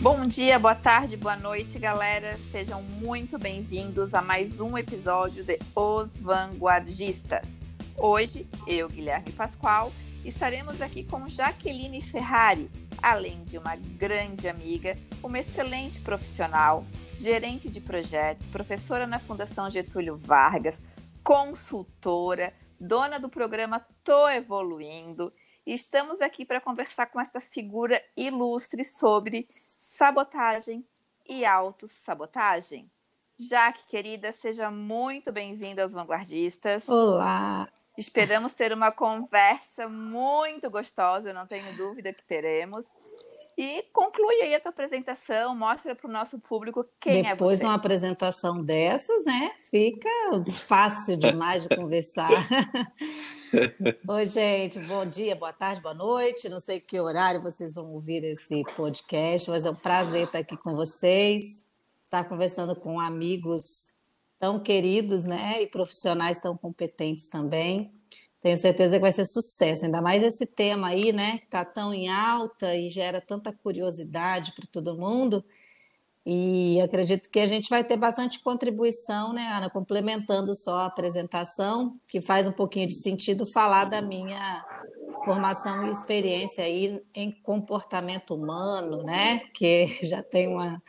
Bom dia, boa tarde, boa noite, galera. Sejam muito bem-vindos a mais um episódio de Os Vanguardistas. Hoje, eu, Guilherme Pascoal, estaremos aqui com Jaqueline Ferrari, além de uma grande amiga, uma excelente profissional, gerente de projetos, professora na Fundação Getúlio Vargas, consultora, dona do programa Tô Evoluindo. E estamos aqui para conversar com essa figura ilustre sobre sabotagem e autossabotagem. Jaque, querida, seja muito bem-vinda aos Vanguardistas. Olá! Esperamos ter uma conversa muito gostosa, não tenho dúvida que teremos. E conclui aí a tua apresentação, mostra para o nosso público quem Depois é você. Depois de uma apresentação dessas, né? Fica fácil demais de conversar. Oi, gente, bom dia, boa tarde, boa noite. Não sei que horário vocês vão ouvir esse podcast, mas é um prazer estar aqui com vocês, estar conversando com amigos tão queridos, né? E profissionais tão competentes também. Tenho certeza que vai ser sucesso, ainda mais esse tema aí, né? Que está tão em alta e gera tanta curiosidade para todo mundo. E acredito que a gente vai ter bastante contribuição, né, Ana? Complementando só a apresentação, que faz um pouquinho de sentido falar da minha formação e experiência aí em comportamento humano, né? Que já tem uma,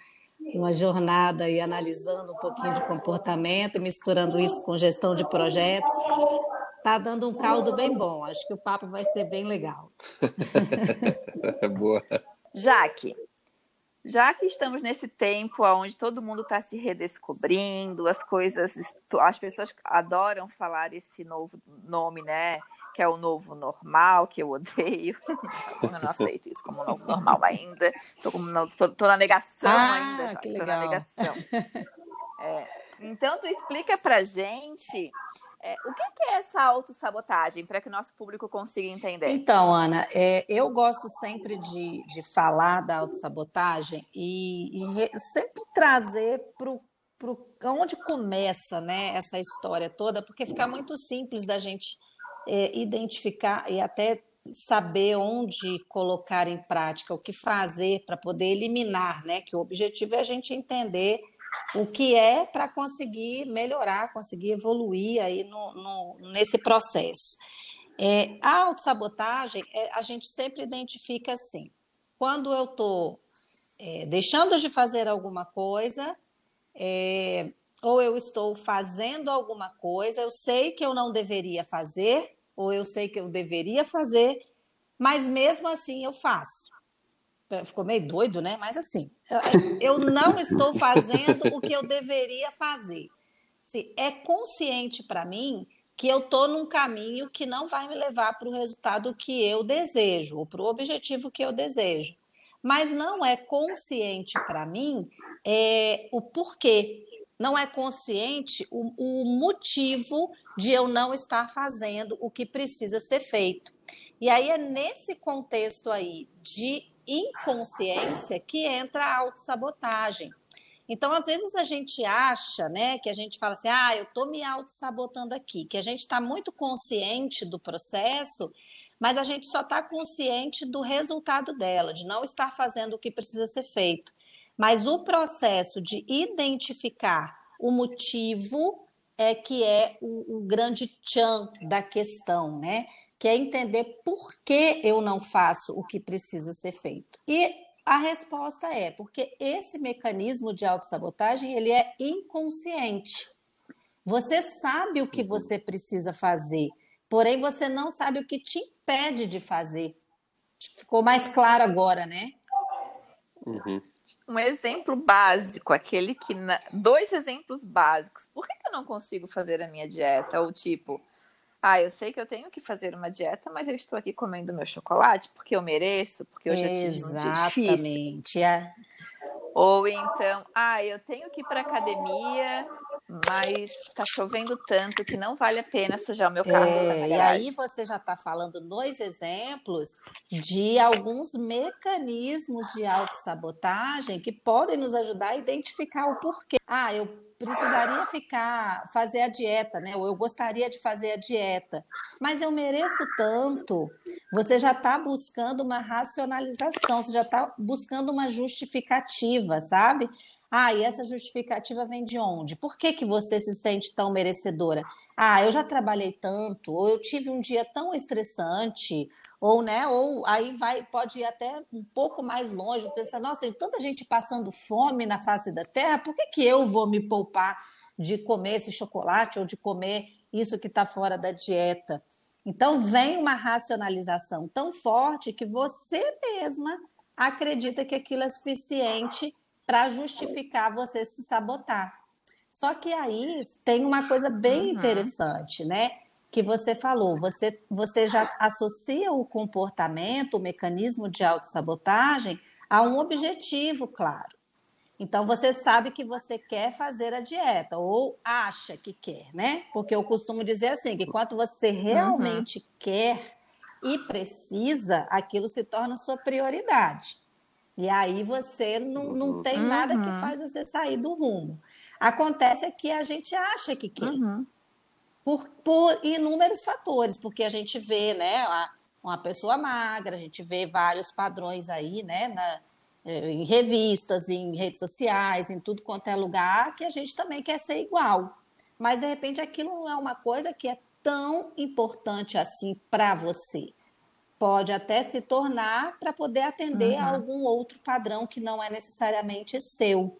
uma jornada aí analisando um pouquinho de comportamento, misturando isso com gestão de projetos. Tá dando um caldo bem bom. Acho que o papo vai ser bem legal. Boa. Jaque, já que estamos nesse tempo onde todo mundo está se redescobrindo, as coisas, as pessoas adoram falar esse novo nome, né? Que é o novo normal, que eu odeio. Eu não aceito isso como novo normal ainda. Estou na negação ah, ainda. Estou na negação. É, então, tu explica pra gente é, o que, que, é essa autossabotagem, para que o nosso público consiga entender? Então, Ana, é, eu gosto sempre de, de falar da autossabotagem e, e re, sempre trazer para onde começa né, essa história toda, porque fica muito simples da gente é, identificar e até saber onde colocar em prática, o que fazer para poder eliminar, né? Que o objetivo é a gente entender o que é para conseguir melhorar, conseguir evoluir aí no, no nesse processo. É, a autossabotagem, é, a gente sempre identifica assim, quando eu estou é, deixando de fazer alguma coisa, é, ou eu estou fazendo alguma coisa, eu sei que eu não deveria fazer, ou eu sei que eu deveria fazer, mas mesmo assim eu faço. É, ficou meio doido, né? Mas assim, eu não estou fazendo o que eu deveria fazer. Assim, é consciente para mim que eu estou num caminho que não vai me levar para o resultado que eu desejo, ou para o objetivo que eu desejo. Mas não é consciente para mim é, o porquê. Não é consciente o, o motivo de eu não estar fazendo o que precisa ser feito. E aí é nesse contexto aí de inconsciência que entra a autossabotagem. Então, às vezes a gente acha, né, que a gente fala assim, ah, eu estou me autossabotando aqui, que a gente está muito consciente do processo, mas a gente só está consciente do resultado dela, de não estar fazendo o que precisa ser feito. Mas o processo de identificar o motivo é que é o, o grande tchan da questão, né? Que é entender por que eu não faço o que precisa ser feito. E a resposta é porque esse mecanismo de autossabotagem ele é inconsciente. Você sabe o que você precisa fazer, porém você não sabe o que te impede de fazer. Ficou mais claro agora, né? Uhum. Um exemplo básico, aquele que. Na... Dois exemplos básicos. Por que, que eu não consigo fazer a minha dieta? Ou tipo, ah, eu sei que eu tenho que fazer uma dieta, mas eu estou aqui comendo meu chocolate porque eu mereço, porque eu já tive um dia difícil. Exatamente. É. Ou então, ah, eu tenho que ir para academia, mas tá chovendo tanto que não vale a pena sujar o meu carro. É, e aí você já está falando dois exemplos de alguns mecanismos de autossabotagem que podem nos ajudar a identificar o porquê. Ah, eu precisaria ficar, fazer a dieta, né? Ou eu gostaria de fazer a dieta, mas eu mereço tanto. Você já está buscando uma racionalização, você já está buscando uma justificativa, sabe? Ah, e essa justificativa vem de onde? Por que, que você se sente tão merecedora? Ah, eu já trabalhei tanto, ou eu tive um dia tão estressante, ou né, ou aí vai pode ir até um pouco mais longe, pensar, nossa, tem tanta gente passando fome na face da terra, por que, que eu vou me poupar de comer esse chocolate ou de comer isso que está fora da dieta? Então vem uma racionalização tão forte que você mesma acredita que aquilo é suficiente para justificar você se sabotar. Só que aí tem uma coisa bem uhum. interessante, né? Que você falou, você, você já associa o comportamento, o mecanismo de autossabotagem a um objetivo claro. Então você sabe que você quer fazer a dieta ou acha que quer, né? Porque eu costumo dizer assim, que quando você realmente uhum. quer e precisa, aquilo se torna sua prioridade. E aí você não, não tem uhum. nada que faz você sair do rumo. Acontece é que a gente acha que quer. Uhum. Por, por inúmeros fatores, porque a gente vê, né, uma pessoa magra, a gente vê vários padrões aí, né, na, eh, em revistas, em redes sociais, em tudo quanto é lugar, que a gente também quer ser igual. Mas, de repente, aquilo não é uma coisa que é tão importante assim para você pode até se tornar para poder atender uhum. a algum outro padrão que não é necessariamente seu.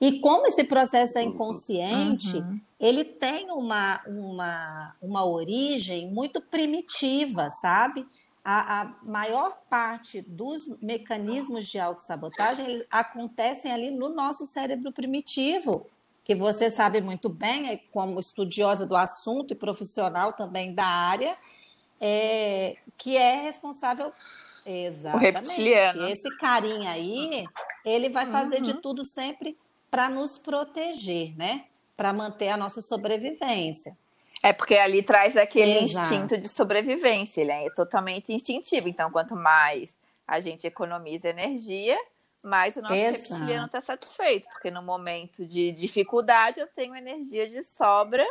E como esse processo é inconsciente, uhum. ele tem uma, uma, uma origem muito primitiva, sabe? A, a maior parte dos mecanismos de autossabotagem eles acontecem ali no nosso cérebro primitivo, que você sabe muito bem, é como estudiosa do assunto e profissional também da área, é, que é responsável. Exatamente. O reptiliano. Esse carinha aí, ele vai fazer uhum. de tudo sempre para nos proteger, né? Para manter a nossa sobrevivência. É porque ali traz aquele Exato. instinto de sobrevivência, ele é totalmente instintivo. Então, quanto mais a gente economiza energia, mais o nosso Exato. reptiliano está satisfeito, porque no momento de dificuldade eu tenho energia de sobra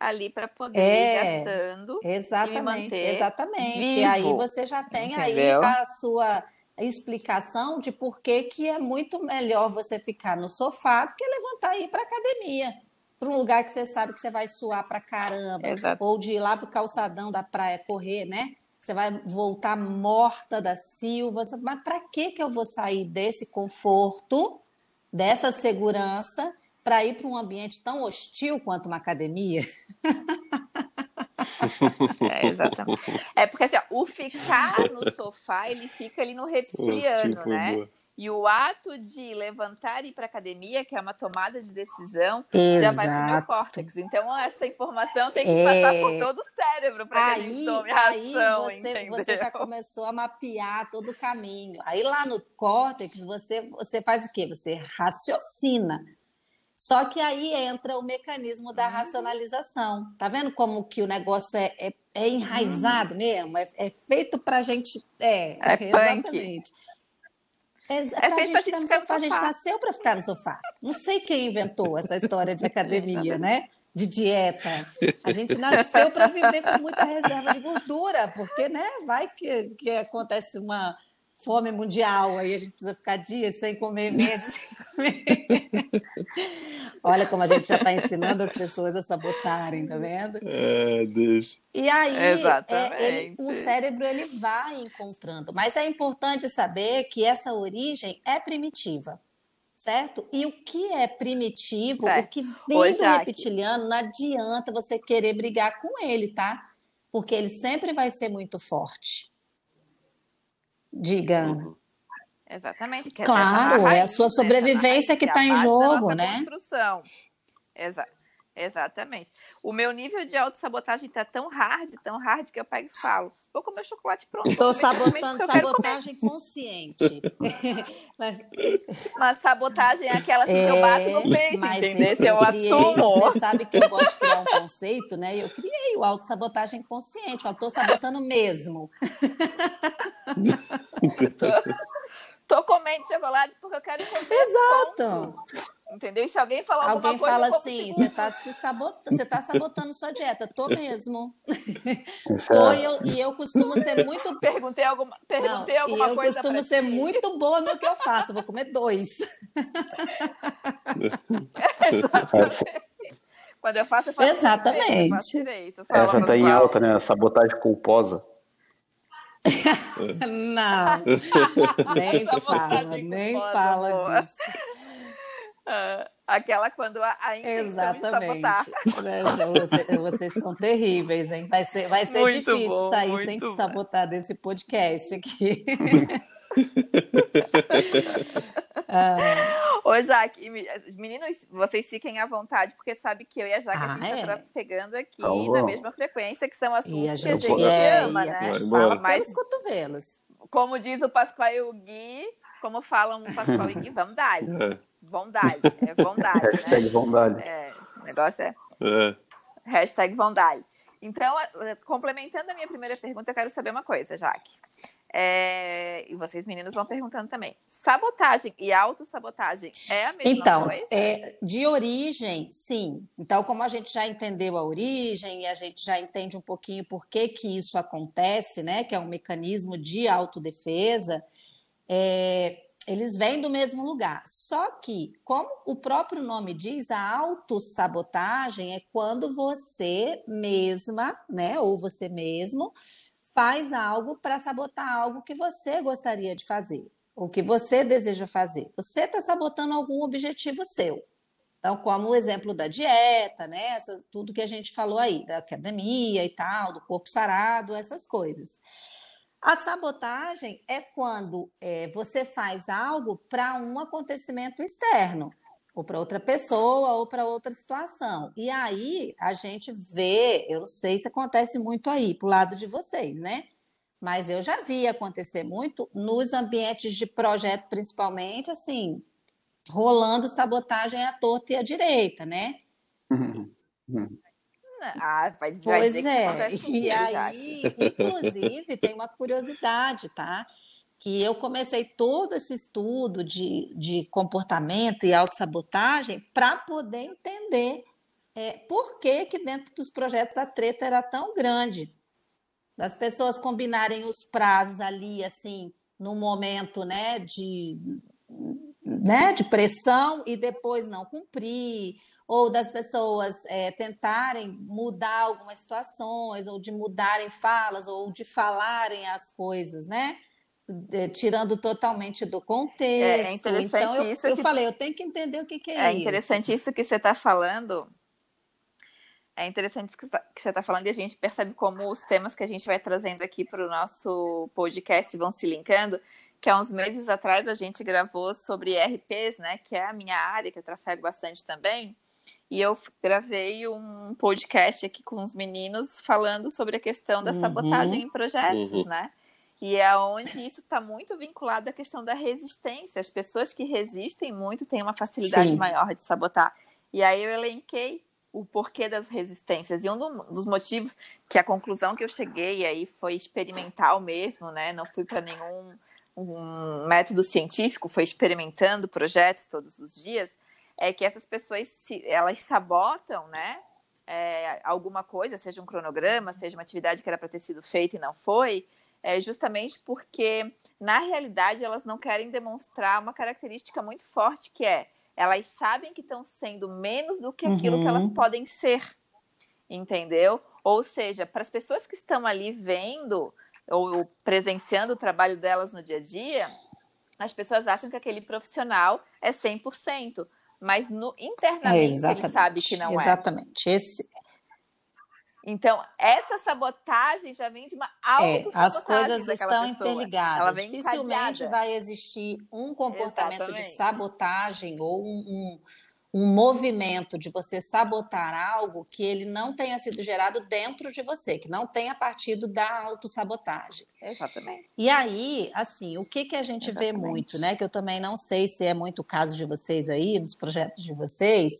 ali para poder é, ir gastando. Exatamente, exatamente. Vivo, e aí você já tem entendeu? aí a sua explicação de por que, que é muito melhor você ficar no sofá do que levantar e ir para academia. Para um lugar que você sabe que você vai suar para caramba. Exato. Ou de ir lá para o calçadão da praia correr, né? Você vai voltar morta da Silva. Mas para que, que eu vou sair desse conforto, dessa segurança, para ir para um ambiente tão hostil quanto uma academia? É, exatamente. É porque assim, ó, o ficar no sofá, ele fica ali no reptiliano, né? E o ato de levantar e ir para academia, que é uma tomada de decisão, Exato. já vai para o meu córtex. Então, essa informação tem que é... passar por todo o cérebro para que gente tome aí ação, você, você já começou a mapear todo o caminho. Aí lá no córtex, você, você faz o quê? Você raciocina. Só que aí entra o mecanismo da racionalização. Tá vendo como que o negócio é, é, é enraizado uhum. mesmo? É, é feito para a gente. É, é exatamente. É, é feito para a gente ficar no sofá. A gente nasceu para ficar no sofá. Não sei quem inventou essa história de academia, né? De dieta. A gente nasceu para viver com muita reserva de gordura, porque, né? Vai que, que acontece uma fome mundial, aí a gente precisa ficar dias sem comer, meses sem comer. Olha como a gente já está ensinando as pessoas a sabotarem, tá vendo? É, deixa. E aí, é, ele, o cérebro ele vai encontrando. Mas é importante saber que essa origem é primitiva, certo? E o que é primitivo, certo. o que vem Oi, do reptiliano, não adianta você querer brigar com ele, tá? Porque ele sempre vai ser muito forte. Diga. Uhum. Exatamente. Que é claro, é, a sua sobrevivência que está em jogo, né? Construção. Exato. Exatamente. O meu nível de autossabotagem tá tão hard, tão hard, que eu pego e falo: vou comer chocolate pronto. Estou sabotando sabotagem consciente. mas... Mas sabotagem é aquela que é, eu bato no peito, mas entendeu? Eu, eu criei, assumo. Você sabe que eu gosto de criar um conceito, né? Eu criei o autossabotagem consciente. Eu estou sabotando mesmo. tô comendo chocolate porque eu quero comer. Exato. Ponto. Entendeu? E se alguém falar alguém alguma coisa, fala assim, você está se sabotando, você tá sabotando sua dieta. Tô mesmo. Tô, e, eu, e eu costumo ser muito. Perguntei alguma, perguntei Não, alguma eu coisa. Eu costumo ser muito boa no que eu faço. Vou comer dois. Quando eu faço, eu faço Exatamente. Eu faço direito, eu Essa tá em alta, né? A sabotagem culposa. Não, nem fala, nem fala disso. Uh, aquela quando a, a Exatamente. Você, vocês são terríveis, hein? Vai ser, vai ser difícil bom, sair sem se sabotar desse podcast aqui. ah. Ô, Jaque, meninos, vocês fiquem à vontade, porque sabe que eu e a Jaque ah, a gente está é? chegando aqui tá na mesma frequência, que são assuntos a gente, que a gente é, ama, né? A gente fala mais os cotovelos. Como diz o Pascoal e o Gui, como falam o Pascoal e o Gui, vamos dar. É. Vondale, é Vondale. Hashtag né? Vondale. É, o negócio é, é. Hashtag Vondale. Então, complementando a minha primeira pergunta, eu quero saber uma coisa, Jaque. É, e vocês, meninos, vão perguntando também. Sabotagem e autossabotagem é a mesma então, coisa? Então, é, de origem, sim. Então, como a gente já entendeu a origem e a gente já entende um pouquinho por que, que isso acontece, né? Que é um mecanismo de autodefesa, é, eles vêm do mesmo lugar. Só que, como o próprio nome diz, a autossabotagem é quando você mesma, né, ou você mesmo, faz algo para sabotar algo que você gostaria de fazer, ou que você deseja fazer. Você está sabotando algum objetivo seu. Então, como o exemplo da dieta, né, essa, tudo que a gente falou aí, da academia e tal, do corpo sarado, essas coisas. A sabotagem é quando é, você faz algo para um acontecimento externo, ou para outra pessoa, ou para outra situação. E aí a gente vê, eu não sei se acontece muito aí, para o lado de vocês, né? Mas eu já vi acontecer muito nos ambientes de projeto, principalmente, assim, rolando sabotagem à torta e à direita, né? Uhum. Uhum. Ah, vai, pois é. E aí, inclusive, tem uma curiosidade, tá? Que eu comecei todo esse estudo de, de comportamento e autossabotagem para poder entender é, por que, que dentro dos projetos a treta era tão grande. Das pessoas combinarem os prazos ali, assim, no momento né, de, né, de pressão e depois não cumprir, ou das pessoas é, tentarem mudar algumas situações, ou de mudarem falas, ou de falarem as coisas, né? É, tirando totalmente do contexto. É, é interessante então, eu, isso eu que... falei, eu tenho que entender o que, que é, é isso. É interessante isso que você está falando. É interessante isso que você está falando e a gente percebe como os temas que a gente vai trazendo aqui para o nosso podcast vão se linkando. Que há uns meses atrás a gente gravou sobre RPs, né? Que é a minha área, que eu trafego bastante também. E eu gravei um podcast aqui com os meninos falando sobre a questão da uhum. sabotagem em projetos, uhum. né? E é onde isso está muito vinculado à questão da resistência. As pessoas que resistem muito têm uma facilidade Sim. maior de sabotar. E aí eu elenquei o porquê das resistências. E um dos motivos que a conclusão que eu cheguei aí foi experimental mesmo, né? Não fui para nenhum um método científico, foi experimentando projetos todos os dias é que essas pessoas se, elas sabotam, né? É, alguma coisa, seja um cronograma, seja uma atividade que era para ter sido feita e não foi, é justamente porque na realidade elas não querem demonstrar uma característica muito forte que é elas sabem que estão sendo menos do que aquilo uhum. que elas uhum. podem ser, entendeu? Ou seja, para as pessoas que estão ali vendo ou presenciando o trabalho delas no dia a dia, as pessoas acham que aquele profissional é 100% mas no, internamente é, ele sabe que não exatamente. é. Exatamente. Esse... Então, essa sabotagem já vem de uma auto é, As coisas estão interligadas. Dificilmente encadeada. vai existir um comportamento Exatamente. de sabotagem ou um, um, um movimento de você sabotar algo que ele não tenha sido gerado dentro de você, que não tenha partido da autossabotagem. Exatamente. E aí, assim, o que, que a gente Exatamente. vê muito, né? Que eu também não sei se é muito o caso de vocês aí, dos projetos de vocês,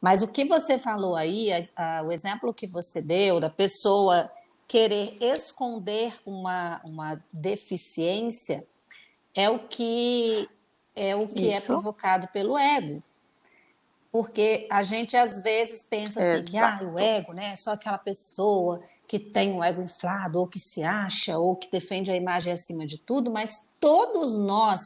mas o que você falou aí, a, a, o exemplo que você deu da pessoa querer esconder uma, uma deficiência é o que é o que é Isso. é provocado pelo ego. Porque a gente às vezes pensa assim, que ah, o ego né, é só aquela pessoa que tem o ego inflado, ou que se acha, ou que defende a imagem acima de tudo, mas todos nós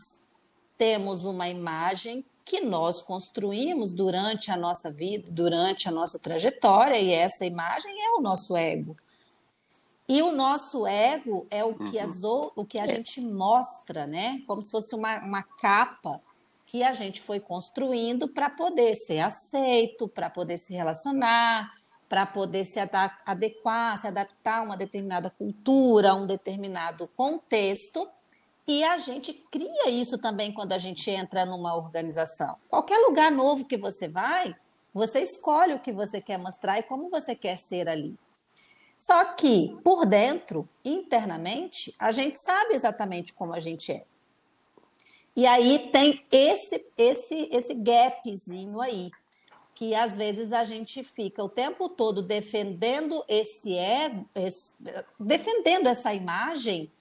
temos uma imagem que nós construímos durante a nossa vida, durante a nossa trajetória, e essa imagem é o nosso ego. E o nosso ego é o que, as, uhum. o que a é. gente mostra, né? Como se fosse uma, uma capa que a gente foi construindo para poder ser aceito, para poder se relacionar, para poder se adequar, se adaptar a uma determinada cultura, a um determinado contexto. E a gente cria isso também quando a gente entra numa organização. Qualquer lugar novo que você vai, você escolhe o que você quer mostrar e como você quer ser ali. Só que por dentro, internamente, a gente sabe exatamente como a gente é. E aí tem esse esse esse gapzinho aí, que às vezes a gente fica o tempo todo defendendo esse ego, esse, defendendo essa imagem,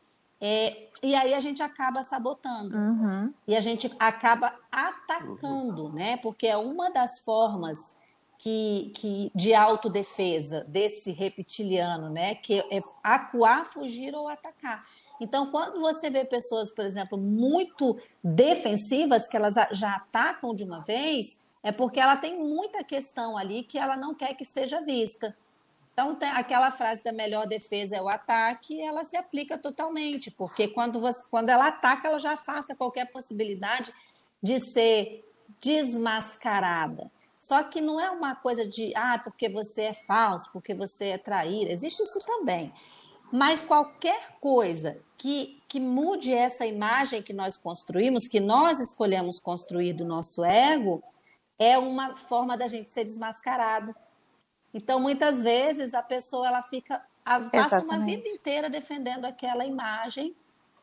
é, e aí a gente acaba sabotando. Uhum. E a gente acaba atacando, né? Porque é uma das formas que, que de autodefesa desse reptiliano, né? Que é acuar, fugir ou atacar. Então, quando você vê pessoas, por exemplo, muito defensivas, que elas já atacam de uma vez, é porque ela tem muita questão ali que ela não quer que seja vista. Então, aquela frase da melhor defesa é o ataque, ela se aplica totalmente, porque quando, você, quando ela ataca, ela já afasta qualquer possibilidade de ser desmascarada. Só que não é uma coisa de, ah, porque você é falso, porque você é traíra. Existe isso também. Mas qualquer coisa que, que mude essa imagem que nós construímos, que nós escolhemos construir do nosso ego, é uma forma da gente ser desmascarado. Então, muitas vezes, a pessoa ela fica passa Exatamente. uma vida inteira defendendo aquela imagem,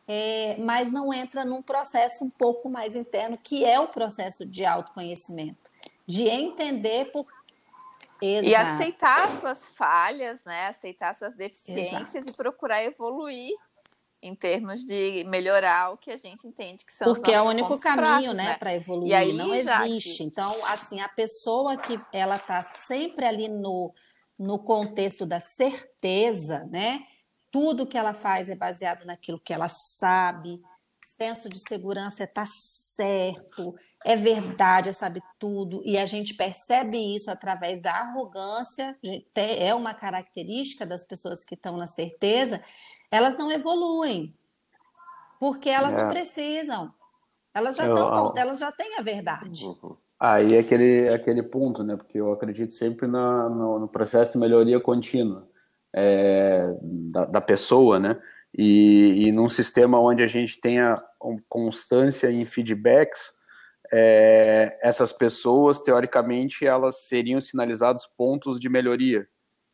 é, mas não entra num processo um pouco mais interno, que é o processo de autoconhecimento, de entender por Exato. E aceitar suas falhas, né? Aceitar suas deficiências Exato. e procurar evoluir em termos de melhorar o que a gente entende que são porque é o único caminho, fracos, né, né? para evoluir. Aí, não existe. Que... Então, assim, a pessoa que ela está sempre ali no no contexto da certeza, né? Tudo que ela faz é baseado naquilo que ela sabe. Senso de segurança é estar tá certo, é verdade, é sabe tudo, e a gente percebe isso através da arrogância, é uma característica das pessoas que estão na certeza, elas não evoluem, porque elas é. não precisam, elas já, estão, elas já têm a verdade. Uhum. Aí é aquele, aquele ponto, né? Porque eu acredito sempre na, no, no processo de melhoria contínua é, da, da pessoa, né? E, e num sistema onde a gente tenha constância em feedbacks, é, essas pessoas, teoricamente, elas seriam sinalizados pontos de melhoria.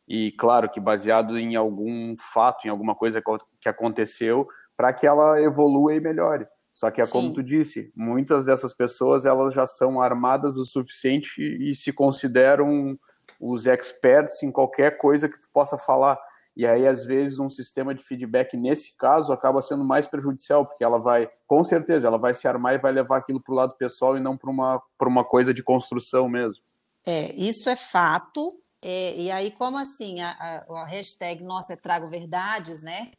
E claro que baseado em algum fato, em alguma coisa que aconteceu, para que ela evolua e melhore. Só que é Sim. como tu disse, muitas dessas pessoas elas já são armadas o suficiente e se consideram os experts em qualquer coisa que tu possa falar. E aí, às vezes, um sistema de feedback, nesse caso, acaba sendo mais prejudicial, porque ela vai, com certeza, ela vai se armar e vai levar aquilo para o lado pessoal e não para uma, uma coisa de construção mesmo. É, isso é fato. É, e aí, como assim, a, a, hashtag Nossa, é trago verdades, né?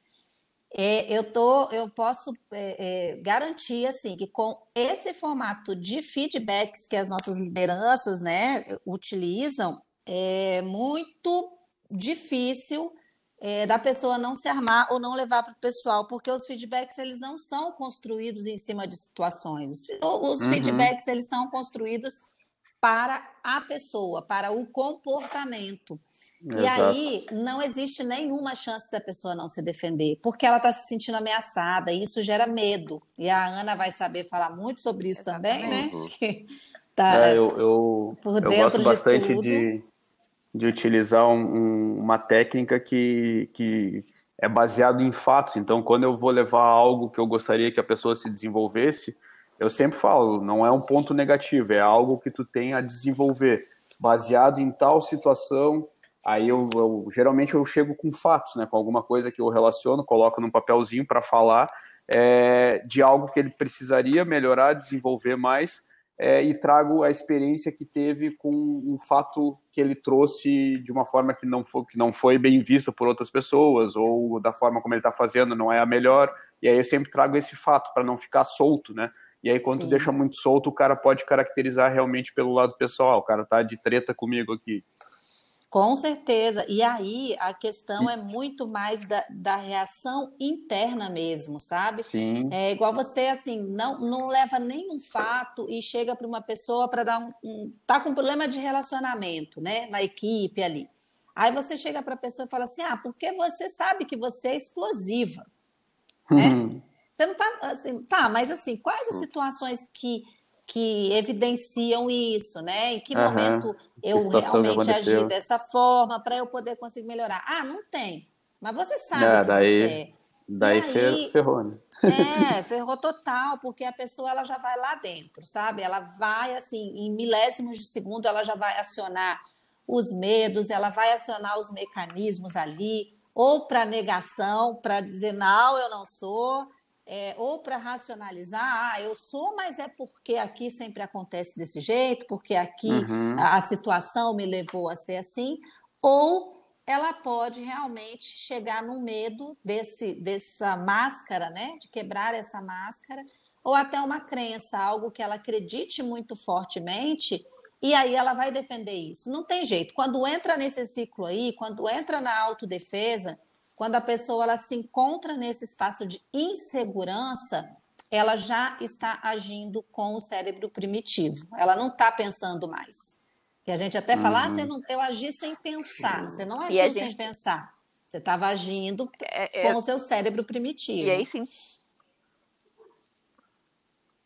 É, eu, tô, eu posso é, é, garantir assim que com esse formato de feedbacks que as nossas lideranças né, utilizam, é muito difícil é, da pessoa não se armar ou não levar para o pessoal, porque os feedbacks eles não são construídos em cima de situações. Os uhum. feedbacks eles são construídos para a pessoa, para o comportamento. Exato. E aí não existe nenhuma chance da pessoa não se defender, porque ela está se sentindo ameaçada, e isso gera medo. E a Ana vai saber falar muito sobre isso Exatamente. também, né? Que tá é, eu, eu, eu gosto bastante de, de, de utilizar um, um, uma técnica que, que é baseado em fatos. Então, quando eu vou levar algo que eu gostaria que a pessoa se desenvolvesse, eu sempre falo, não é um ponto negativo, é algo que tu tem a desenvolver, baseado em tal situação. Aí eu, eu geralmente eu chego com fatos, né, com alguma coisa que eu relaciono, coloco num papelzinho para falar é, de algo que ele precisaria melhorar, desenvolver mais, é, e trago a experiência que teve com um fato que ele trouxe de uma forma que não foi, que não foi bem vista por outras pessoas, ou da forma como ele está fazendo não é a melhor, e aí eu sempre trago esse fato para não ficar solto, né? E aí, quando tu deixa muito solto, o cara pode caracterizar realmente pelo lado pessoal. O cara tá de treta comigo aqui. Com certeza. E aí a questão é muito mais da, da reação interna mesmo, sabe? Sim. É igual você, assim, não, não leva nenhum fato e chega para uma pessoa para dar um, um. tá com problema de relacionamento, né? Na equipe ali. Aí você chega para a pessoa e fala assim: ah, porque você sabe que você é explosiva. Né? Uhum. Você não tá assim, tá, mas assim, quais as hum. situações que que evidenciam isso, né? Em que uhum. momento eu realmente agi dessa forma para eu poder conseguir melhorar? Ah, não tem. Mas você sabe é, que daí, você é. Daí aí, ferrou, né? É, ferrou total, porque a pessoa ela já vai lá dentro, sabe? Ela vai assim, em milésimos de segundo, ela já vai acionar os medos, ela vai acionar os mecanismos ali, ou para negação, para dizer não, eu não sou, é, ou para racionalizar, ah, eu sou, mas é porque aqui sempre acontece desse jeito, porque aqui uhum. a, a situação me levou a ser assim, ou ela pode realmente chegar no medo desse, dessa máscara, né, de quebrar essa máscara, ou até uma crença, algo que ela acredite muito fortemente, e aí ela vai defender isso. Não tem jeito. Quando entra nesse ciclo aí, quando entra na autodefesa, quando a pessoa ela se encontra nesse espaço de insegurança, ela já está agindo com o cérebro primitivo. Ela não está pensando mais. Que a gente até fala, uhum. ah, não, eu agi sem pensar. Você não agiu gente... sem pensar. Você estava agindo é, é... com o seu cérebro primitivo. E aí sim.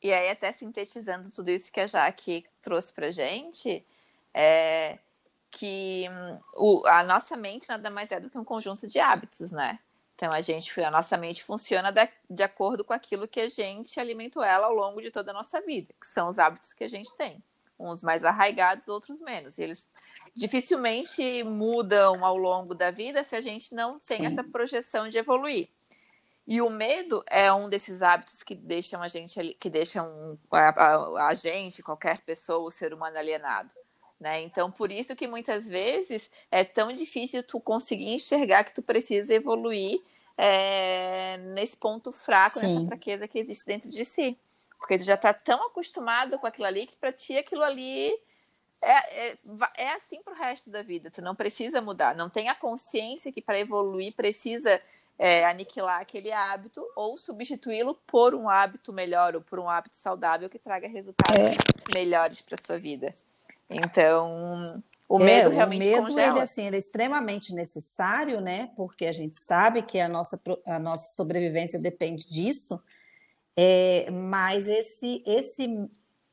E aí, até sintetizando tudo isso que a Jaque trouxe pra gente, é, que hum, o, a nossa mente nada mais é do que um conjunto de hábitos, né? Então a gente, a nossa mente funciona de, de acordo com aquilo que a gente alimentou ela ao longo de toda a nossa vida, que são os hábitos que a gente tem, uns mais arraigados, outros menos. E eles dificilmente mudam ao longo da vida se a gente não tem Sim. essa projeção de evoluir. E o medo é um desses hábitos que deixam a gente que deixam a, a, a gente, qualquer pessoa, o ser humano alienado. Né? Então, por isso que muitas vezes é tão difícil tu conseguir enxergar que tu precisa evoluir é, nesse ponto fraco, Sim. nessa fraqueza que existe dentro de si. Porque tu já está tão acostumado com aquilo ali que para ti aquilo ali é, é, é assim para o resto da vida. Tu não precisa mudar. Não tem a consciência que para evoluir precisa é, aniquilar aquele hábito ou substituí-lo por um hábito melhor ou por um hábito saudável que traga resultados é. melhores para sua vida. Então, o medo é, realmente o medo, congela. Ele, assim, ele é extremamente necessário, né? Porque a gente sabe que a nossa, a nossa sobrevivência depende disso. É, mas esse, esse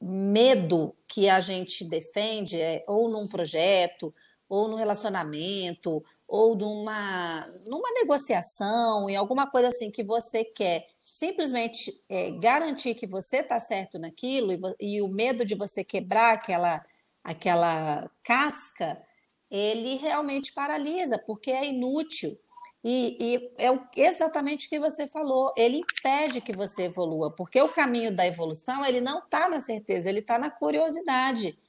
medo que a gente defende, é, ou num projeto, ou no relacionamento, ou numa, numa negociação, em alguma coisa assim que você quer simplesmente é, garantir que você está certo naquilo e, e, o medo de você quebrar aquela aquela casca, ele realmente paralisa, porque é inútil. E, e, é exatamente o que você falou, ele impede que você evolua, porque o caminho da evolução ele não está na certeza, ele está na curiosidade.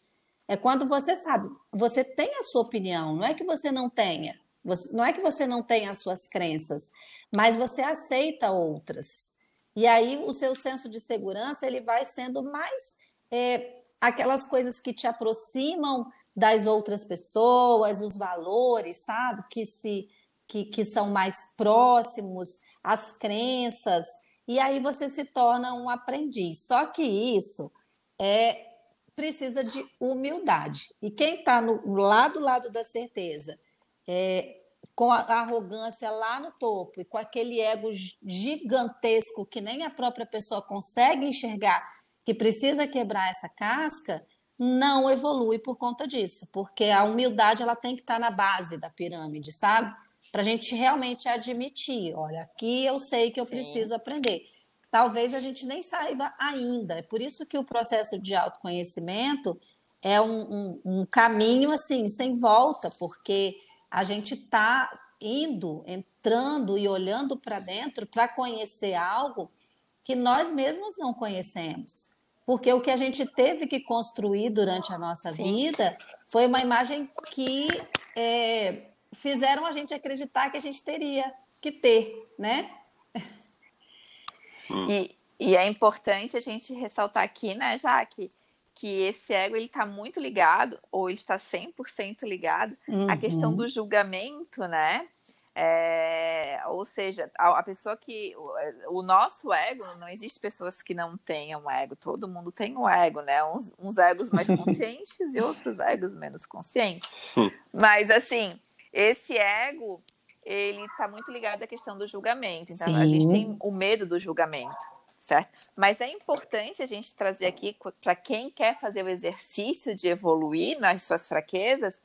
É quando você sabe, você tem a sua opinião, não é que você não tenha, você, não é que você não tenha as suas crenças, mas você aceita outras. E aí o seu senso de segurança ele vai sendo mais é, aquelas coisas que te aproximam das outras pessoas, os valores, sabe? Que se que, que são mais próximos, as crenças, e aí você se torna um aprendiz. Só que isso é precisa de humildade. E quem está no lado lado da certeza, é, com a arrogância lá no topo e com aquele ego gigantesco que nem a própria pessoa consegue enxergar que precisa quebrar essa casca, não evolui por conta disso, porque a humildade ela tem que estar na base da pirâmide, sabe? Para a gente realmente admitir, olha, aqui eu sei que eu Sim. preciso aprender. Talvez a gente nem saiba ainda. É por isso que o processo de autoconhecimento é um, um, um caminho assim sem volta, porque a gente está indo, entrando e olhando para dentro para conhecer algo que nós mesmos não conhecemos. Porque o que a gente teve que construir durante a nossa Sim. vida foi uma imagem que é, fizeram a gente acreditar que a gente teria que ter, né? E, e é importante a gente ressaltar aqui, né, Jaque, que esse ego ele está muito ligado, ou ele está 100% ligado, uhum. à questão do julgamento, né? É, ou seja, a, a, pessoa que. O, o, nosso ego, não existe pessoas que não tenham ego, todo mundo tem um ego, né? Uns, uns egos mais conscientes e outros egos menos conscientes. Hum. Mas, assim, esse ego, ele está muito ligado à questão do julgamento. Então, Sim. a gente tem o medo do julgamento, certo? Mas é importante a gente trazer aqui, para quem quer fazer o exercício de evoluir nas suas fraquezas,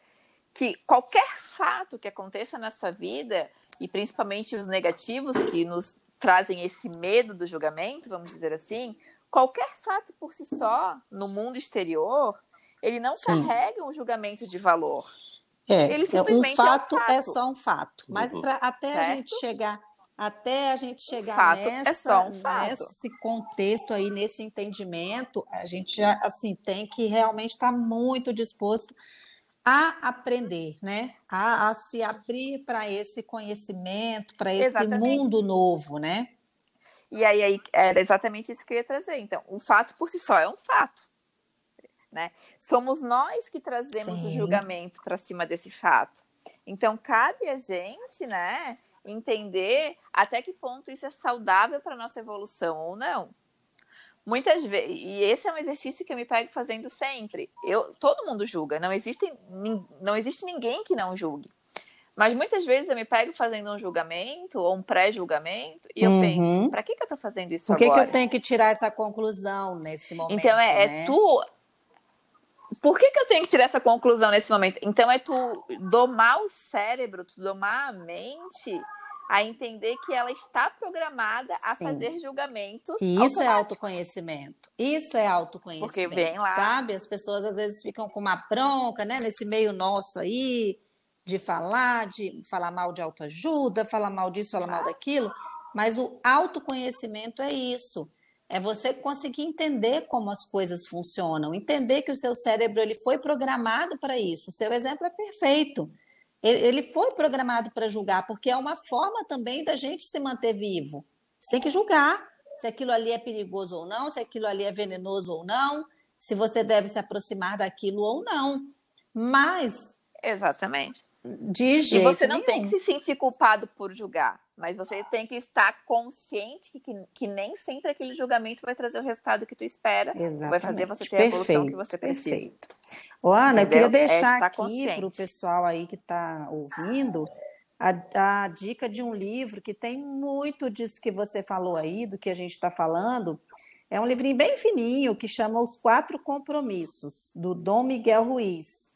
que qualquer fato que aconteça na sua vida, e principalmente os negativos que nos trazem esse medo do julgamento, vamos dizer assim, qualquer fato por si só, no mundo exterior, ele não Sim. carrega um julgamento de valor. É, ele simplesmente um fato é, um fato. é só um fato. Mas uhum. para até certo? a gente chegar até a gente chegar é nessa, é um nesse contexto aí, nesse entendimento, a gente já, assim tem que realmente estar tá muito disposto a aprender, né? A, a se abrir para esse conhecimento, para esse exatamente. mundo novo, né? E aí, aí era exatamente isso que eu ia trazer. Então, o fato por si só é um fato. Né? Somos nós que trazemos Sim. o julgamento para cima desse fato. Então, cabe a gente, né, entender até que ponto isso é saudável para nossa evolução ou não. Muitas vezes, e esse é um exercício que eu me pego fazendo sempre. Eu, todo mundo julga, não existe, não existe ninguém que não julgue. Mas muitas vezes eu me pego fazendo um julgamento ou um pré-julgamento e eu uhum. penso, para que, que eu estou fazendo isso Por que agora? Por que eu tenho que tirar essa conclusão nesse momento? Então é, é né? é tu. Por que, que eu tenho que tirar essa conclusão nesse momento? Então é tu domar o cérebro, tu domar a mente a entender que ela está programada a Sim. fazer julgamentos. E isso é autoconhecimento. Isso é autoconhecimento. Porque vem lá. Sabe? As pessoas às vezes ficam com uma bronca, né? Nesse meio nosso aí, de falar, de falar mal de autoajuda, falar mal disso, falar mal daquilo. Mas o autoconhecimento é isso. É você conseguir entender como as coisas funcionam, entender que o seu cérebro ele foi programado para isso. O seu exemplo é perfeito. Ele foi programado para julgar, porque é uma forma também da gente se manter vivo. Você tem que julgar se aquilo ali é perigoso ou não, se aquilo ali é venenoso ou não, se você deve se aproximar daquilo ou não. Mas. Exatamente. De jeito e você não nenhum. tem que se sentir culpado por julgar, mas você tem que estar consciente que, que, que, nem sempre aquele julgamento vai trazer o resultado que tu espera, Exatamente. vai fazer você ter perfeito, a evolução que você precisa. Perfeito. Ô, Ana, Entendeu? eu queria deixar é aqui para o pessoal aí que está ouvindo a, a, dica de um livro que tem muito disso que você falou aí, do que a gente está falando. É um livrinho bem fininho que chama Os Quatro Compromissos, do Dom Miguel Ruiz.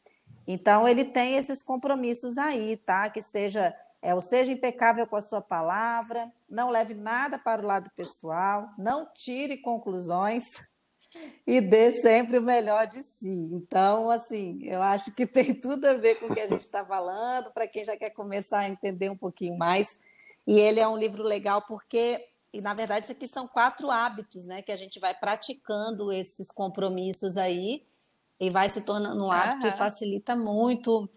Então, ele tem esses compromissos aí, tá? Que seja, é, ou seja impecável com a sua palavra, não leve nada para o lado pessoal, não tire conclusões e dê sempre o melhor de si. Então, assim, eu acho que tem tudo a ver com o que a gente está falando, para quem já quer começar a entender um pouquinho mais. E ele é um livro legal porque, e na verdade, isso aqui são quatro hábitos, né? Que a gente vai praticando esses compromissos aí e vai se tornando um hábito uhum. e facilita muito,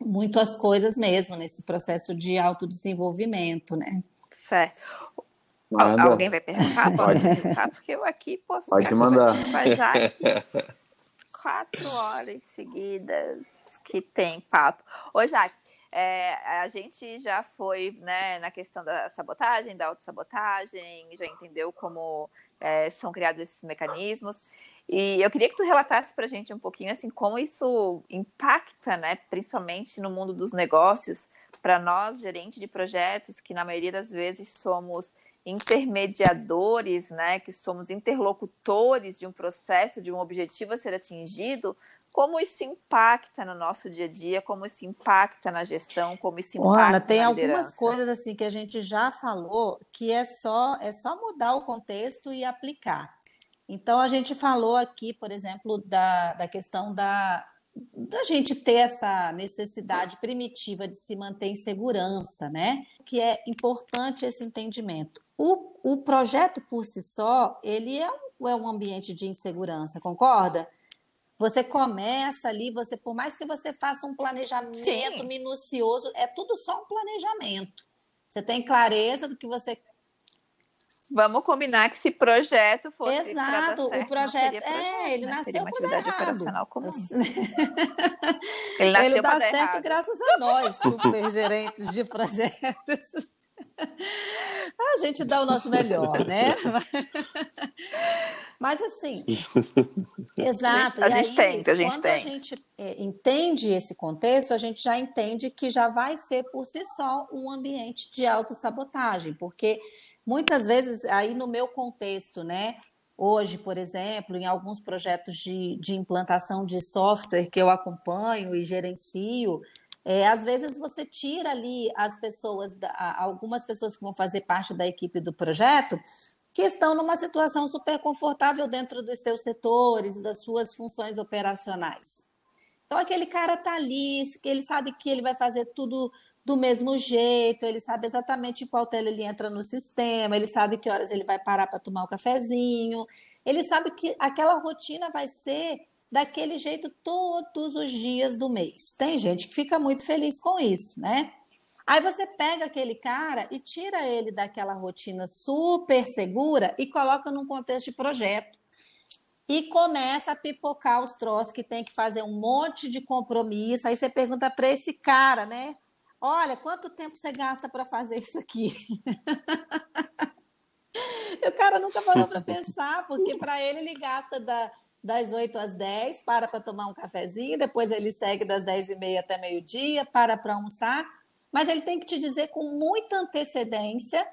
muito as coisas mesmo nesse processo de autodesenvolvimento, né? Certo. Manda. Alguém vai perguntar? Pode perguntar, porque eu aqui posso. Pode mandar. Já quatro horas seguidas que tem papo. Ô, Jaque, é, a gente já foi né, na questão da sabotagem, da autossabotagem, já entendeu como é, são criados esses mecanismos. E eu queria que tu relatasse para a gente um pouquinho assim como isso impacta, né, principalmente no mundo dos negócios, para nós gerentes de projetos que na maioria das vezes somos intermediadores, né, que somos interlocutores de um processo, de um objetivo a ser atingido, como isso impacta no nosso dia a dia, como isso impacta na gestão, como isso impacta Ana, tem na algumas coisas assim que a gente já falou que é só é só mudar o contexto e aplicar. Então a gente falou aqui, por exemplo, da, da questão da da gente ter essa necessidade primitiva de se manter em segurança, né? Que é importante esse entendimento. O, o projeto por si só, ele é um, é um ambiente de insegurança, concorda? Você começa ali, você por mais que você faça um planejamento Sim. minucioso, é tudo só um planejamento. Você tem clareza do que você Vamos combinar que se projeto fosse Exato, certo, o projeto, projeto é, ele né? nasceu uma atividade errado. operacional comum. ele nasceu ele dá certo errado. graças a nós, super gerentes de projetos. A gente dá o nosso melhor, né? Mas assim, exato. A gente, a gente aí, tenta, a gente quando tem. a gente é, entende esse contexto, a gente já entende que já vai ser por si só um ambiente de autossabotagem, porque muitas vezes, aí no meu contexto, né? Hoje, por exemplo, em alguns projetos de, de implantação de software que eu acompanho e gerencio, é, às vezes você tira ali as pessoas, algumas pessoas que vão fazer parte da equipe do projeto, que estão numa situação super confortável dentro dos seus setores, das suas funções operacionais. Então, aquele cara está ali, ele sabe que ele vai fazer tudo do mesmo jeito, ele sabe exatamente qual tela ele entra no sistema, ele sabe que horas ele vai parar para tomar o um cafezinho, ele sabe que aquela rotina vai ser daquele jeito todos os dias do mês. Tem gente que fica muito feliz com isso, né? Aí você pega aquele cara e tira ele daquela rotina super segura e coloca num contexto de projeto. E começa a pipocar os troços que tem que fazer um monte de compromisso. Aí você pergunta para esse cara, né? Olha, quanto tempo você gasta para fazer isso aqui? o cara nunca parou para pensar, porque para ele ele gasta da, das 8 às 10, para para tomar um cafezinho, depois ele segue das 10 e meia até meio-dia, para para almoçar, mas ele tem que te dizer com muita antecedência